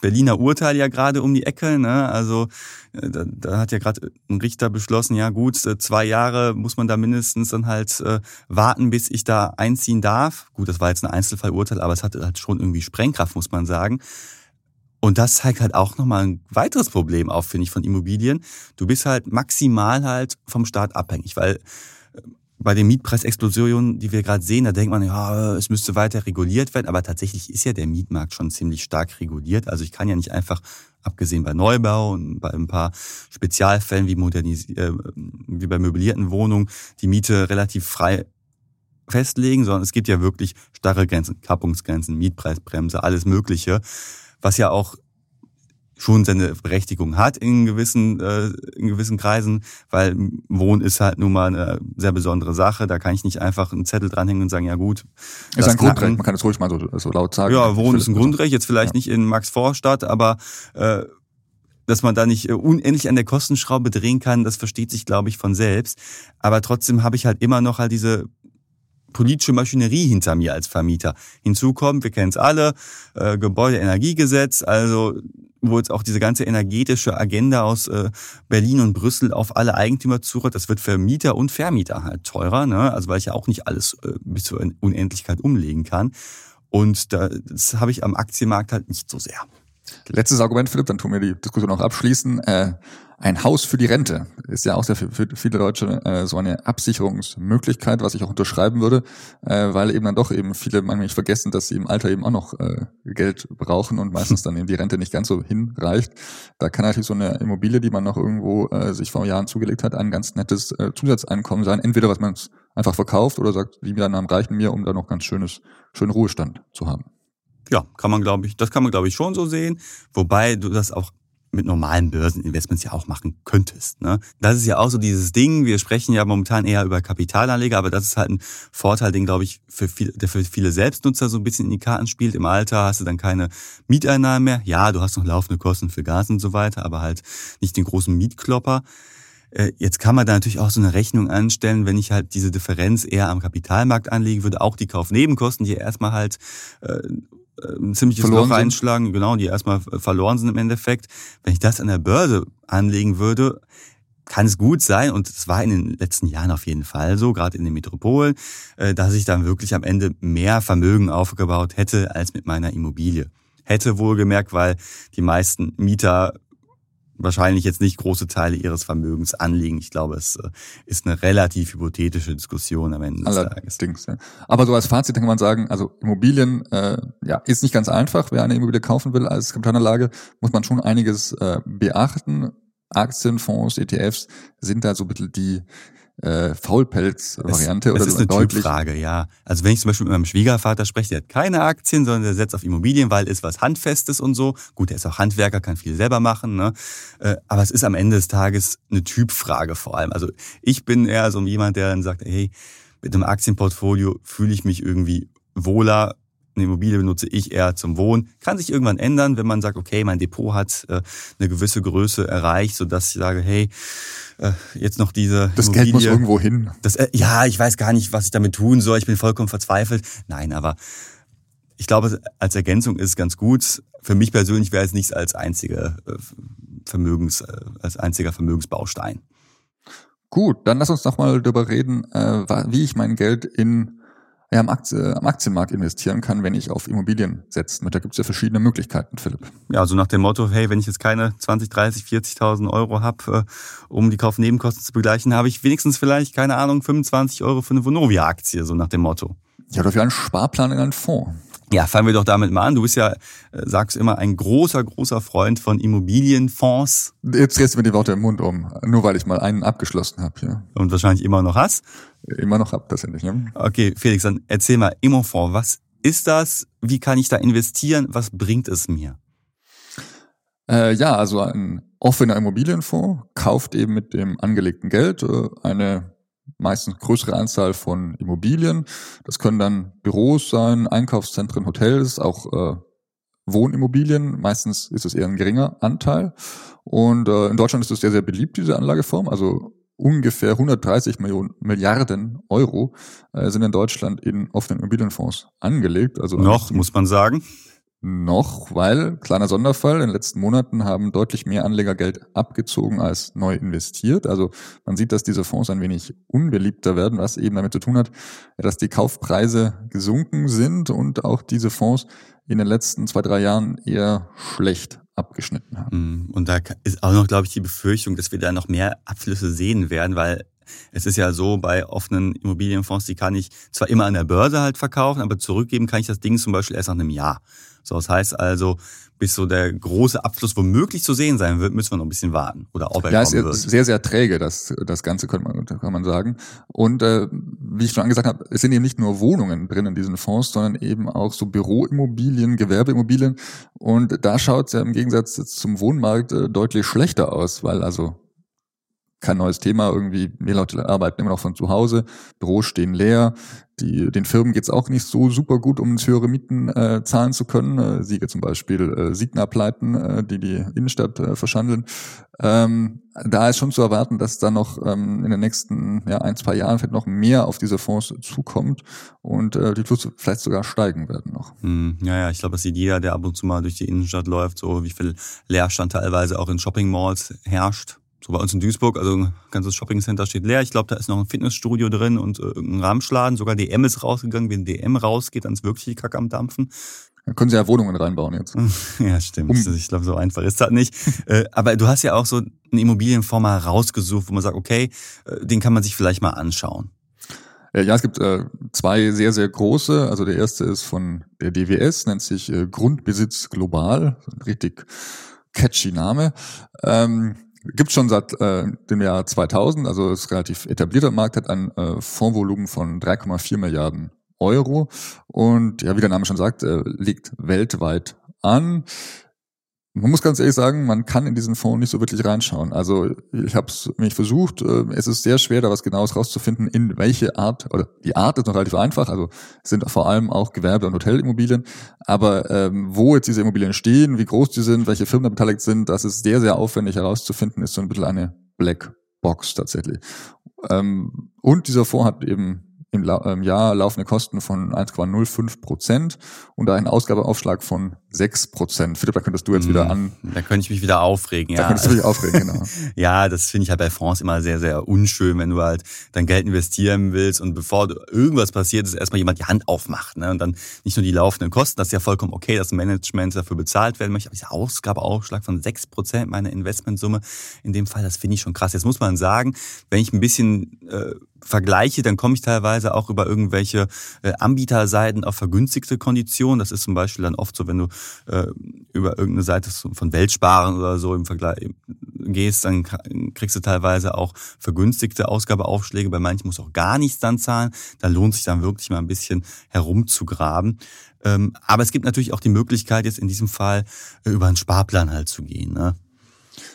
Berliner Urteil ja gerade um die Ecke. Ne? Also äh, da, da hat ja gerade ein Richter beschlossen, ja gut, äh, zwei Jahre muss man da mindestens dann halt äh, warten, bis ich da einziehen darf. Gut, das war jetzt ein Einzelfallurteil, aber es hat halt schon irgendwie Sprengkraft, muss man sagen. Und das zeigt halt auch nochmal ein weiteres Problem auf, finde ich, von Immobilien. Du bist halt maximal halt vom Staat abhängig, weil äh, bei den Mietpreisexplosionen, die wir gerade sehen, da denkt man, ja, es müsste weiter reguliert werden, aber tatsächlich ist ja der Mietmarkt schon ziemlich stark reguliert. Also ich kann ja nicht einfach, abgesehen bei Neubau und bei ein paar Spezialfällen wie, modernis äh, wie bei möblierten Wohnungen, die Miete relativ frei festlegen, sondern es gibt ja wirklich starre Grenzen, Kappungsgrenzen, Mietpreisbremse, alles Mögliche was ja auch schon seine Berechtigung hat in gewissen, äh, in gewissen Kreisen, weil Wohnen ist halt nun mal eine sehr besondere Sache. Da kann ich nicht einfach einen Zettel dranhängen und sagen, ja gut. Ist ein Grundrecht, man kann es ruhig mal so, so laut sagen. Ja, Wohnen ist ein Grundrecht, jetzt vielleicht ja. nicht in Max-Vorstadt, aber äh, dass man da nicht äh, unendlich an der Kostenschraube drehen kann, das versteht sich, glaube ich, von selbst. Aber trotzdem habe ich halt immer noch halt diese politische Maschinerie hinter mir als Vermieter. Hinzu kommt, wir kennen es alle, äh, Gebäudeenergiegesetz, also wo jetzt auch diese ganze energetische Agenda aus äh, Berlin und Brüssel auf alle Eigentümer zurück. Das wird für Mieter und Vermieter halt teurer, ne? also weil ich ja auch nicht alles äh, bis zur Unendlichkeit umlegen kann. Und da, das habe ich am Aktienmarkt halt nicht so sehr. Letztes Argument, Philipp, dann tun wir die Diskussion noch abschließen. Äh, ein Haus für die Rente ist ja auch sehr für, für viele Deutsche äh, so eine Absicherungsmöglichkeit, was ich auch unterschreiben würde, äh, weil eben dann doch eben viele manchmal nicht vergessen, dass sie im Alter eben auch noch äh, Geld brauchen und meistens dann eben die Rente nicht ganz so hinreicht. Da kann natürlich so eine Immobilie, die man noch irgendwo äh, sich vor Jahren zugelegt hat, ein ganz nettes äh, Zusatzeinkommen sein. Entweder was man einfach verkauft oder sagt, die Mieteinnahmen reichen mir, um da noch ganz schönes, schönen Ruhestand zu haben. Ja, kann man glaube ich, das kann man glaube ich schon so sehen, wobei du das auch mit normalen Börseninvestments ja auch machen könntest. Ne? Das ist ja auch so dieses Ding. Wir sprechen ja momentan eher über Kapitalanleger, aber das ist halt ein Vorteil, den glaube ich für viele, der für viele Selbstnutzer so ein bisschen in die Karten spielt. Im Alter hast du dann keine Mieteinnahmen mehr. Ja, du hast noch laufende Kosten für Gas und so weiter, aber halt nicht den großen Mietklopper. Äh, jetzt kann man da natürlich auch so eine Rechnung anstellen, wenn ich halt diese Differenz eher am Kapitalmarkt anlegen würde, auch die Kaufnebenkosten, die erstmal halt äh, ein ziemliches verloren Loch einschlagen, genau, die erstmal verloren sind im Endeffekt. Wenn ich das an der Börse anlegen würde, kann es gut sein, und es war in den letzten Jahren auf jeden Fall so, gerade in den Metropolen, äh, dass ich dann wirklich am Ende mehr Vermögen aufgebaut hätte als mit meiner Immobilie. Hätte wohlgemerkt, weil die meisten Mieter wahrscheinlich jetzt nicht große Teile ihres Vermögens anlegen. Ich glaube, es äh, ist eine relativ hypothetische Diskussion am Ende des Allerdings, Tages. Ja. Aber so als Fazit kann man sagen, also Immobilien äh, ja, ist nicht ganz einfach. Wer eine Immobilie kaufen will als Kapitalanlage, muss man schon einiges äh, beachten. Aktien, Fonds, ETFs sind da so ein bisschen die äh, Faulpelz-Variante oder das ist eine deutlich Typfrage, ja. Also wenn ich zum Beispiel mit meinem Schwiegervater spreche, der hat keine Aktien, sondern der setzt auf Immobilien, weil ist was Handfestes und so. Gut, der ist auch Handwerker, kann viel selber machen, ne? Äh, aber es ist am Ende des Tages eine Typfrage vor allem. Also ich bin eher so jemand, der dann sagt, hey, mit einem Aktienportfolio fühle ich mich irgendwie wohler, eine Immobilie benutze ich eher zum Wohnen. Kann sich irgendwann ändern, wenn man sagt, okay, mein Depot hat äh, eine gewisse Größe erreicht, sodass ich sage, hey, äh, jetzt noch diese Das Immobilie, Geld muss irgendwo hin. Das, äh, ja, ich weiß gar nicht, was ich damit tun soll. Ich bin vollkommen verzweifelt. Nein, aber ich glaube, als Ergänzung ist es ganz gut. Für mich persönlich wäre es nichts als einzige äh, Vermögens, äh, als einziger Vermögensbaustein. Gut, dann lass uns doch mal darüber reden, äh, wie ich mein Geld in ja, am, Aktie, am Aktienmarkt investieren kann, wenn ich auf Immobilien setze. Da gibt es ja verschiedene Möglichkeiten, Philipp. Ja, also nach dem Motto, hey, wenn ich jetzt keine 20, 30, 40.000 Euro habe, äh, um die Kaufnebenkosten zu begleichen, habe ich wenigstens vielleicht, keine Ahnung, 25 Euro für eine Vonovia-Aktie, so nach dem Motto. Ja, oder für einen Sparplan in einen Fonds. Ja, fangen wir doch damit mal an. Du bist ja, äh, sagst immer, ein großer, großer Freund von Immobilienfonds. Jetzt drehst du mir die Worte im Mund um, nur weil ich mal einen abgeschlossen habe. Ja. Und wahrscheinlich immer noch hast. Immer noch hab, tatsächlich. Ne? Okay, Felix, dann erzähl mal, Immofonds, was ist das? Wie kann ich da investieren? Was bringt es mir? Äh, ja, also ein offener Immobilienfonds kauft eben mit dem angelegten Geld äh, eine meistens größere Anzahl von Immobilien. Das können dann Büros sein, Einkaufszentren, Hotels, auch äh, Wohnimmobilien. Meistens ist es eher ein geringer Anteil. Und äh, in Deutschland ist es sehr, sehr beliebt, diese Anlageform. Also ungefähr 130 Millionen, Milliarden Euro äh, sind in Deutschland in offenen Immobilienfonds angelegt. Also noch, muss man sagen noch, weil, kleiner Sonderfall, in den letzten Monaten haben deutlich mehr Anleger Geld abgezogen als neu investiert. Also man sieht, dass diese Fonds ein wenig unbeliebter werden, was eben damit zu tun hat, dass die Kaufpreise gesunken sind und auch diese Fonds in den letzten zwei, drei Jahren eher schlecht abgeschnitten haben. Mm, und da ist auch noch, glaube ich, die Befürchtung, dass wir da noch mehr Abflüsse sehen werden, weil es ist ja so, bei offenen Immobilienfonds, die kann ich zwar immer an der Börse halt verkaufen, aber zurückgeben kann ich das Ding zum Beispiel erst nach einem Jahr. So, das heißt also, bis so der große Abfluss womöglich zu sehen sein wird, müssen wir noch ein bisschen warten. Oder er ja, ist sehr, sehr träge, das, das Ganze kann man, kann man sagen. Und äh, wie ich schon angesagt habe, es sind eben nicht nur Wohnungen drin in diesen Fonds, sondern eben auch so Büroimmobilien, Gewerbeimmobilien. Und da schaut es ja im Gegensatz zum Wohnmarkt äh, deutlich schlechter aus, weil also kein neues Thema. Irgendwie mehr Leute arbeiten immer noch von zu Hause, Büros stehen leer. Die, den Firmen geht's auch nicht so super gut, um höhere Mieten äh, zahlen zu können. Äh, Siege zum Beispiel äh, Signapleiten, äh, die die Innenstadt äh, verschandeln. Ähm, da ist schon zu erwarten, dass da noch ähm, in den nächsten ja, ein, zwei Jahren vielleicht noch mehr auf diese Fonds zukommt und äh, die Fluss vielleicht sogar steigen werden noch. Hm, ja, ja, ich glaube, das sieht jeder, der ab und zu mal durch die Innenstadt läuft, so wie viel Leerstand teilweise auch in Shopping Malls herrscht so bei uns in Duisburg, also ein ganzes Shoppingcenter steht leer. Ich glaube, da ist noch ein Fitnessstudio drin und äh, ein Ramschladen. Sogar DM ist rausgegangen. Wenn DM rausgeht, dann ist wirklich die Kacke am Dampfen. Dann können sie ja Wohnungen reinbauen jetzt. ja, stimmt. Um. Ich glaube, so einfach ist das nicht. Äh, aber du hast ja auch so einen Immobilienfonds rausgesucht, wo man sagt, okay, äh, den kann man sich vielleicht mal anschauen. Ja, es gibt äh, zwei sehr, sehr große. Also der erste ist von der DWS, nennt sich äh, Grundbesitz Global. Ein richtig catchy Name. Ähm, Gibt schon seit äh, dem Jahr 2000, also ist relativ etablierter Markt, hat ein äh, Fondsvolumen von 3,4 Milliarden Euro. Und ja, wie der Name schon sagt, äh, liegt weltweit an. Man muss ganz ehrlich sagen, man kann in diesen Fonds nicht so wirklich reinschauen. Also ich habe es mich versucht. Äh, es ist sehr schwer, da was Genaues rauszufinden, in welche Art oder die Art ist noch relativ einfach. Also sind vor allem auch Gewerbe- und Hotelimmobilien. Aber ähm, wo jetzt diese Immobilien stehen, wie groß die sind, welche Firmen da beteiligt sind, das ist sehr sehr aufwendig herauszufinden. Ist so ein bisschen eine Black Box tatsächlich. Ähm, und dieser Fonds hat eben im, im Jahr laufende Kosten von 1,05 Prozent und einen Ausgabeaufschlag von 6 Prozent. Philipp, da könntest du jetzt wieder hm, an. Da könnte ich mich wieder aufregen, ja. Da könntest du dich aufregen, genau. ja, das finde ich halt bei Fonds immer sehr, sehr unschön, wenn du halt dein Geld investieren willst und bevor irgendwas passiert, ist erstmal jemand die Hand aufmacht. Ne? Und dann nicht nur die laufenden Kosten, das ist ja vollkommen okay, dass Management dafür bezahlt werden möchte, aber dieser Ausgabeaufschlag von 6 Prozent meiner Investmentsumme, in dem Fall, das finde ich schon krass. Jetzt muss man sagen, wenn ich ein bisschen äh, vergleiche, dann komme ich teilweise auch über irgendwelche äh, Anbieterseiten auf vergünstigte Konditionen. Das ist zum Beispiel dann oft so, wenn du äh, über irgendeine Seite von Weltsparen oder so im Vergleich gehst, dann kriegst du teilweise auch vergünstigte Ausgabeaufschläge. Bei manchen musst du auch gar nichts dann zahlen. Da lohnt sich dann wirklich mal ein bisschen herumzugraben. Ähm, aber es gibt natürlich auch die Möglichkeit, jetzt in diesem Fall äh, über einen Sparplan halt zu gehen. Ne?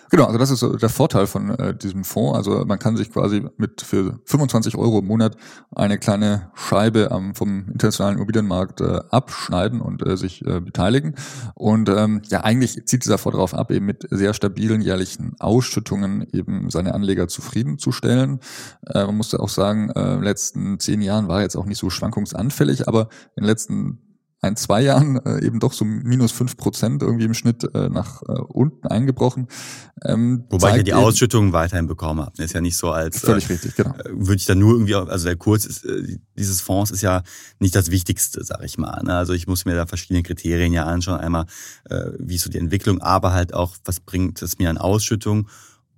Genau, also das ist der Vorteil von äh, diesem Fonds. Also man kann sich quasi mit für 25 Euro im Monat eine kleine Scheibe am, vom internationalen Immobilienmarkt äh, abschneiden und äh, sich äh, beteiligen. Und ähm, ja, eigentlich zieht dieser Fonds darauf ab, eben mit sehr stabilen jährlichen Ausschüttungen eben seine Anleger zufriedenzustellen. Äh, man musste auch sagen, äh, in den letzten zehn Jahren war er jetzt auch nicht so schwankungsanfällig, aber in den letzten ein, zwei Jahren äh, eben doch so minus fünf Prozent irgendwie im Schnitt äh, nach äh, unten eingebrochen. Ähm, Wobei ich ja die Ausschüttungen weiterhin bekommen habe. Ist ja nicht so als völlig äh, richtig, genau. Äh, würde ich dann nur irgendwie, also der Kurs ist, äh, dieses Fonds ist ja nicht das Wichtigste, sag ich mal. Ne? Also ich muss mir da verschiedene Kriterien ja anschauen. Einmal, äh, wie ist so die Entwicklung, aber halt auch, was bringt es mir an Ausschüttung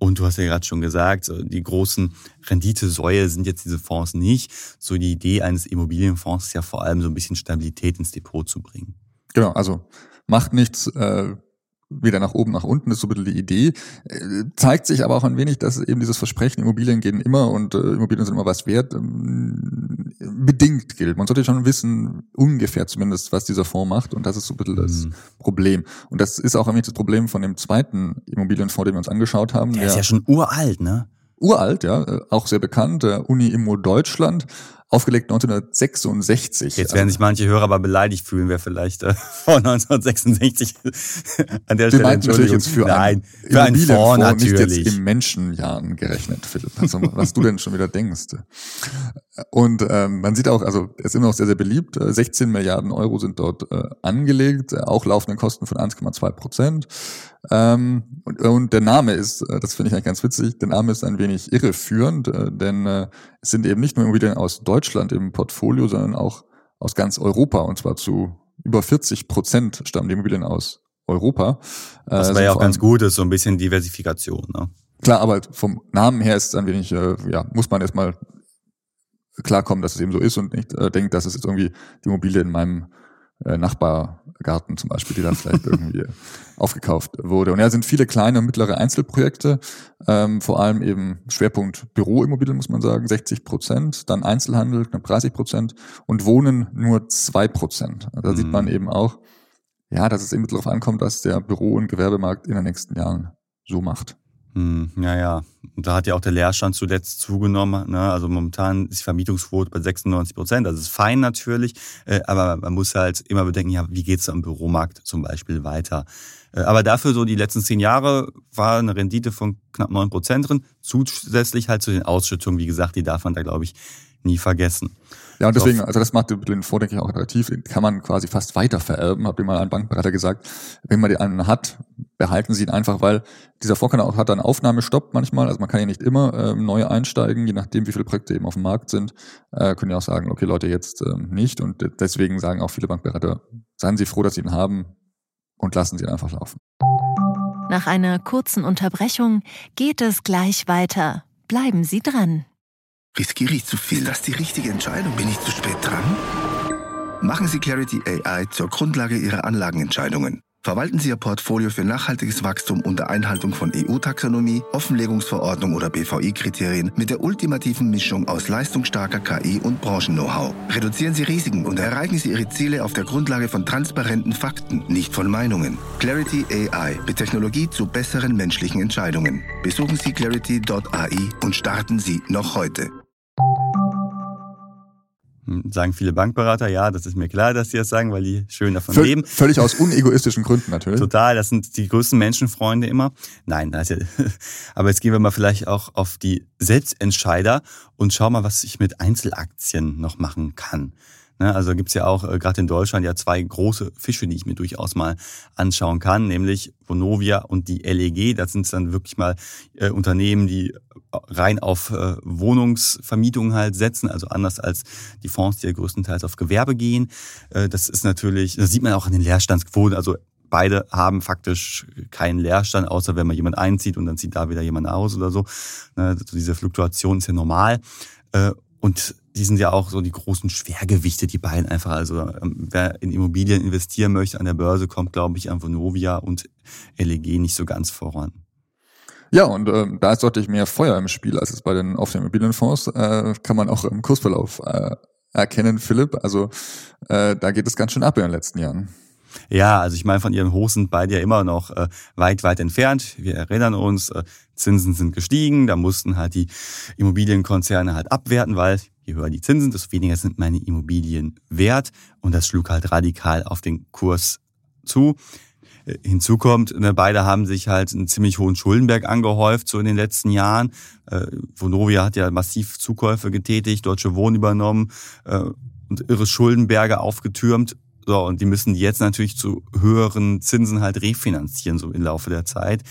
und du hast ja gerade schon gesagt, die großen Renditesäue sind jetzt diese Fonds nicht. So die Idee eines Immobilienfonds ist ja vor allem so ein bisschen Stabilität ins Depot zu bringen. Genau, also macht nichts, äh, weder nach oben, nach unten, ist so ein bisschen die Idee. Äh, zeigt sich aber auch ein wenig, dass eben dieses Versprechen, Immobilien gehen immer und äh, Immobilien sind immer was wert, ähm, bedingt gilt. Man sollte schon wissen, ungefähr zumindest, was dieser Fonds macht und das ist so ein bisschen das mhm. Problem. Und das ist auch ein wenig das Problem von dem zweiten Immobilienfonds, den wir uns angeschaut haben. Der, der ist ja schon uralt, ne? Uralt, ja, äh, auch sehr bekannt, der Uni Immo Deutschland, aufgelegt 1966. Jetzt werden sich manche Hörer aber beleidigt fühlen, wer vielleicht äh, vor 1966 an der Stelle natürlich jetzt für Nein, ein für einen Fonds natürlich. nicht jetzt im Menschenjahren gerechnet, Philipp. Also, was du denn schon wieder denkst. Und ähm, man sieht auch, also er ist immer noch sehr, sehr beliebt. 16 äh, Milliarden Euro sind dort äh, angelegt, auch laufende Kosten von 1,2 Prozent. Ähm, und, und der Name ist, äh, das finde ich eigentlich ganz witzig, der Name ist ein wenig irreführend, äh, denn äh, es sind eben nicht nur Immobilien aus Deutschland im Portfolio, sondern auch aus ganz Europa und zwar zu über 40 Prozent stammen die Immobilien aus Europa. Was äh, aber ja auch ganz gut ist, so ein bisschen Diversifikation. Ne? Klar, aber vom Namen her ist es ein wenig, äh, ja, muss man erstmal klarkommen, dass es eben so ist und nicht äh, denkt, dass es jetzt irgendwie die Immobilie in meinem äh, Nachbargarten zum Beispiel, die dann vielleicht irgendwie aufgekauft wurde. Und ja, sind viele kleine und mittlere Einzelprojekte, ähm, vor allem eben Schwerpunkt Büroimmobilien, muss man sagen, 60 Prozent, dann Einzelhandel knapp 30 Prozent und Wohnen nur zwei Prozent. Da mhm. sieht man eben auch, ja, dass es eben darauf ankommt, dass der Büro- und Gewerbemarkt in den nächsten Jahren so macht. Hm, ja, da hat ja auch der Leerstand zuletzt zugenommen. Ne? Also momentan ist die Vermietungsquote bei 96 Prozent. Das ist fein natürlich, äh, aber man muss halt immer bedenken, ja, wie geht's am Büromarkt zum Beispiel weiter? Äh, aber dafür so die letzten zehn Jahre war eine Rendite von knapp neun Prozent drin. Zusätzlich halt zu den Ausschüttungen, wie gesagt, die darf man da, glaube ich, nie vergessen. Ja, und deswegen, also das macht den Fonds, denke ich, auch attraktiv. Den kann man quasi fast weiter vererben, hat mir mal ein Bankberater gesagt. Wenn man den einen hat, behalten Sie ihn einfach, weil dieser Fonds auch, hat einen Aufnahmestopp manchmal. Also man kann ja nicht immer äh, neu einsteigen, je nachdem, wie viele Projekte eben auf dem Markt sind. Äh, können ja auch sagen, okay, Leute, jetzt äh, nicht. Und deswegen sagen auch viele Bankberater, seien Sie froh, dass Sie ihn haben und lassen Sie ihn einfach laufen. Nach einer kurzen Unterbrechung geht es gleich weiter. Bleiben Sie dran. Riskiere ich zu viel? Das ist die richtige Entscheidung. Bin ich zu spät dran? Machen Sie Clarity AI zur Grundlage Ihrer Anlagenentscheidungen. Verwalten Sie Ihr Portfolio für nachhaltiges Wachstum unter Einhaltung von EU-Taxonomie, Offenlegungsverordnung oder BVI-Kriterien mit der ultimativen Mischung aus leistungsstarker KI und Branchen-Know-how. Reduzieren Sie Risiken und erreichen Sie Ihre Ziele auf der Grundlage von transparenten Fakten, nicht von Meinungen. Clarity AI mit Technologie zu besseren menschlichen Entscheidungen. Besuchen Sie clarity.ai und starten Sie noch heute. Sagen viele Bankberater, ja, das ist mir klar, dass sie das sagen, weil die schön davon Völ leben. Völlig aus unegoistischen Gründen natürlich. Total, das sind die größten Menschenfreunde immer. Nein, das ja, aber jetzt gehen wir mal vielleicht auch auf die Selbstentscheider und schauen mal, was ich mit Einzelaktien noch machen kann. Ne, also gibt's ja auch äh, gerade in Deutschland ja zwei große Fische, die ich mir durchaus mal anschauen kann, nämlich Vonovia und die LEG. Das sind dann wirklich mal äh, Unternehmen, die rein auf äh, Wohnungsvermietung halt setzen, also anders als die Fonds, die ja größtenteils auf Gewerbe gehen. Äh, das ist natürlich, das sieht man auch an den Leerstandsquoten. Also beide haben faktisch keinen Leerstand, außer wenn man jemand einzieht und dann zieht da wieder jemand aus oder so. Also diese Fluktuation ist ja normal. Äh, und die sind ja auch so die großen Schwergewichte, die beiden einfach. Also ähm, wer in Immobilien investieren möchte an der Börse, kommt, glaube ich, an Vonovia und LEG nicht so ganz voran. Ja, und äh, da ist deutlich mehr Feuer im Spiel als es bei den auf den Immobilienfonds. Äh, kann man auch im Kursverlauf äh, erkennen, Philipp. Also äh, da geht es ganz schön ab in den letzten Jahren. Ja, also ich meine, von ihren Hochs sind beide ja immer noch äh, weit, weit entfernt. Wir erinnern uns, äh, Zinsen sind gestiegen, da mussten halt die Immobilienkonzerne halt abwerten, weil je höher die Zinsen, desto weniger sind meine Immobilien wert. Und das schlug halt radikal auf den Kurs zu. Hinzu kommt, ne, beide haben sich halt einen ziemlich hohen Schuldenberg angehäuft, so in den letzten Jahren. Äh, Vonovia hat ja massiv Zukäufe getätigt, Deutsche Wohnen übernommen äh, und irre Schuldenberge aufgetürmt. So, und die müssen jetzt natürlich zu höheren Zinsen halt refinanzieren, so im Laufe der Zeit.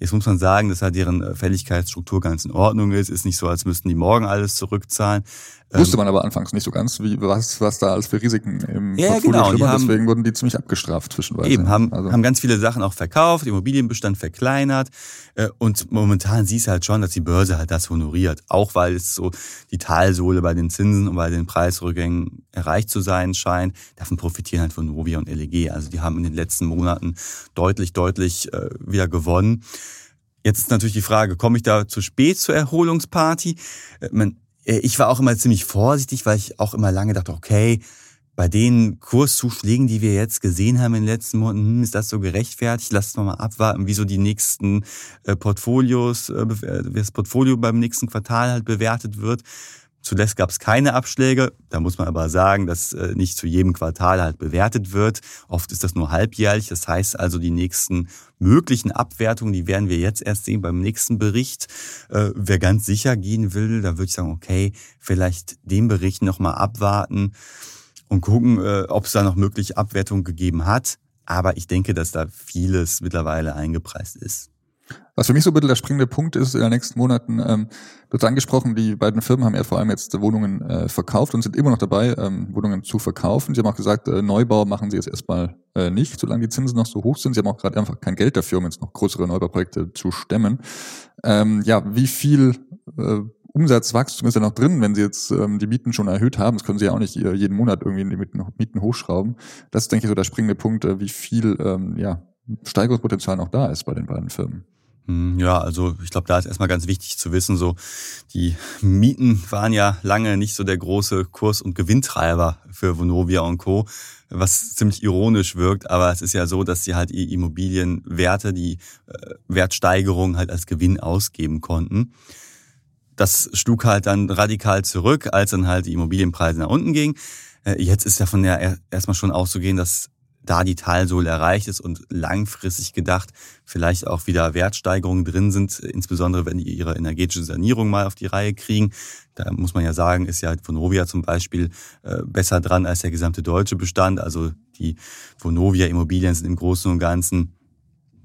Jetzt muss man sagen, dass halt deren äh, Fälligkeitsstruktur ganz in Ordnung ist. Ist nicht so, als müssten die morgen alles zurückzahlen. Wusste ähm, man aber anfangs nicht so ganz, wie, was, was da alles für Risiken im ja, Portfolio genau. schlummern. Deswegen wurden die ziemlich abgestraft zwischenweise. Eben, haben, also. haben ganz viele Sachen auch verkauft, Immobilienbestand verkleinert. Äh, und momentan siehst du halt schon, dass die Börse halt das honoriert. Auch weil es so die Talsohle bei den Zinsen und bei den Preisrückgängen erreicht zu sein scheint. Davon profitieren halt von Novia und LEG. Also die haben in den letzten Monaten deutlich, deutlich äh, wieder gewonnen. Jetzt ist natürlich die Frage, komme ich da zu spät zur Erholungsparty? Äh, man, ich war auch immer ziemlich vorsichtig, weil ich auch immer lange dachte, okay, bei den Kurszuschlägen, die wir jetzt gesehen haben in den letzten Monaten, hm, ist das so gerechtfertigt? Lasst uns mal abwarten, wieso die nächsten äh, Portfolios, wie das Portfolio beim nächsten Quartal halt bewertet wird. Zuletzt gab es keine Abschläge. Da muss man aber sagen, dass äh, nicht zu jedem Quartal halt bewertet wird. Oft ist das nur halbjährlich. Das heißt also, die nächsten möglichen Abwertungen, die werden wir jetzt erst sehen beim nächsten Bericht. Äh, wer ganz sicher gehen will, da würde ich sagen, okay, vielleicht den Bericht nochmal abwarten und gucken, äh, ob es da noch mögliche Abwertungen gegeben hat. Aber ich denke, dass da vieles mittlerweile eingepreist ist. Was für mich so ein bisschen der springende Punkt ist in den nächsten Monaten, ähm, wird angesprochen, die beiden Firmen haben ja vor allem jetzt Wohnungen äh, verkauft und sind immer noch dabei, ähm, Wohnungen zu verkaufen. Sie haben auch gesagt, äh, Neubau machen sie jetzt erstmal äh, nicht, solange die Zinsen noch so hoch sind. Sie haben auch gerade einfach kein Geld dafür, um jetzt noch größere Neubauprojekte zu stemmen. Ähm, ja, wie viel äh, Umsatzwachstum ist ja noch drin, wenn sie jetzt ähm, die Mieten schon erhöht haben. Das können sie ja auch nicht äh, jeden Monat irgendwie die Mieten, Mieten hochschrauben. Das ist, denke ich, so der springende Punkt, äh, wie viel ähm, ja, Steigerungspotenzial noch da ist bei den beiden Firmen. Hm, ja, also ich glaube, da ist erstmal ganz wichtig zu wissen, so die Mieten waren ja lange nicht so der große Kurs- und Gewinntreiber für Vonovia und Co., was ziemlich ironisch wirkt, aber es ist ja so, dass sie halt die Immobilienwerte, die äh, Wertsteigerung halt als Gewinn ausgeben konnten. Das schlug halt dann radikal zurück, als dann halt die Immobilienpreise nach unten gingen. Äh, jetzt ist ja erstmal schon auszugehen, dass da die Talsohle erreicht ist und langfristig gedacht vielleicht auch wieder Wertsteigerungen drin sind, insbesondere wenn die ihre energetische Sanierung mal auf die Reihe kriegen. Da muss man ja sagen, ist ja Vonovia zum Beispiel äh, besser dran als der gesamte deutsche Bestand. Also die Vonovia Immobilien sind im Großen und Ganzen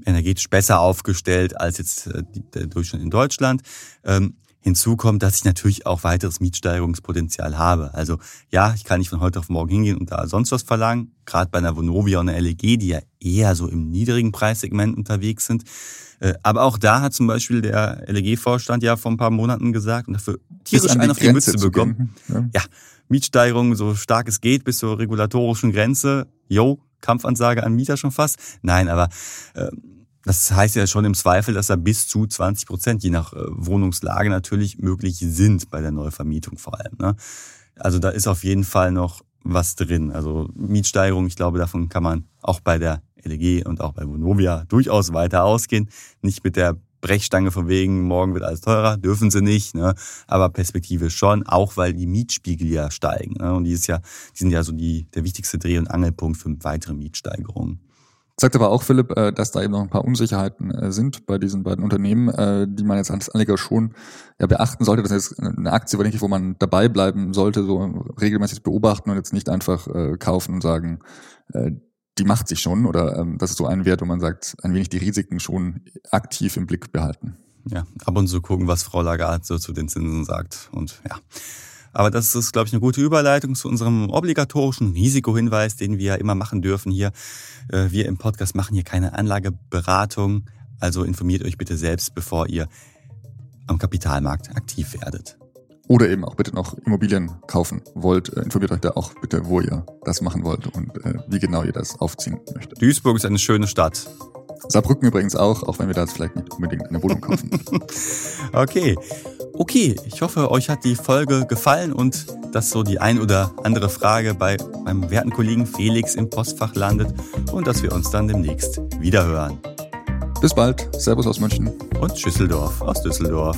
energetisch besser aufgestellt als jetzt äh, der Durchschnitt in Deutschland. Hinzu kommt, dass ich natürlich auch weiteres Mietsteigerungspotenzial habe. Also ja, ich kann nicht von heute auf morgen hingehen und da sonst was verlangen. Gerade bei einer Vonovia und einer LEG, die ja eher so im niedrigen Preissegment unterwegs sind. Äh, aber auch da hat zum Beispiel der LEG-Vorstand ja vor ein paar Monaten gesagt und dafür tierisch einen auf die Mütze bekommen. Ja. ja, Mietsteigerung so stark es geht bis zur regulatorischen Grenze. Jo, Kampfansage an Mieter schon fast. Nein, aber äh, das heißt ja schon im Zweifel, dass da bis zu 20 Prozent, je nach äh, Wohnungslage natürlich, möglich sind bei der Neuvermietung vor allem. Ne? Also da ist auf jeden Fall noch was drin. Also Mietsteigerung, ich glaube, davon kann man auch bei der LEG und auch bei Vonovia durchaus weiter ausgehen. Nicht mit der Brechstange von wegen, morgen wird alles teurer, dürfen sie nicht, ne? aber Perspektive schon, auch weil die Mietspiegel ja steigen. Ne? Und die, ist ja, die sind ja so die, der wichtigste Dreh- und Angelpunkt für weitere Mietsteigerungen. Sagt aber auch Philipp, äh, dass da eben noch ein paar Unsicherheiten äh, sind bei diesen beiden Unternehmen, äh, die man jetzt als Anleger schon ja, beachten sollte. Das ist eine Aktie, wo man dabei bleiben sollte, so regelmäßig beobachten und jetzt nicht einfach kaufen und sagen, die macht sich schon oder ähm, das ist so ein Wert, wo man sagt, ein wenig die Risiken schon aktiv im Blick behalten. Ja, ab und zu gucken, was Frau Lagarde so zu den Zinsen sagt und ja. Aber das ist, glaube ich, eine gute Überleitung zu unserem obligatorischen Risikohinweis, den wir immer machen dürfen hier. Äh, wir im Podcast machen hier keine Anlageberatung. Also informiert euch bitte selbst, bevor ihr am Kapitalmarkt aktiv werdet. Oder eben auch bitte noch Immobilien kaufen wollt. Äh, informiert euch da auch bitte, wo ihr das machen wollt und äh, wie genau ihr das aufziehen möchtet. Duisburg ist eine schöne Stadt. Saarbrücken übrigens auch, auch wenn wir da jetzt vielleicht nicht unbedingt eine Wohnung kaufen. okay. Okay, ich hoffe, euch hat die Folge gefallen und dass so die ein oder andere Frage bei meinem werten Kollegen Felix im Postfach landet und dass wir uns dann demnächst wiederhören. Bis bald. Servus aus München. Und Schüsseldorf aus Düsseldorf.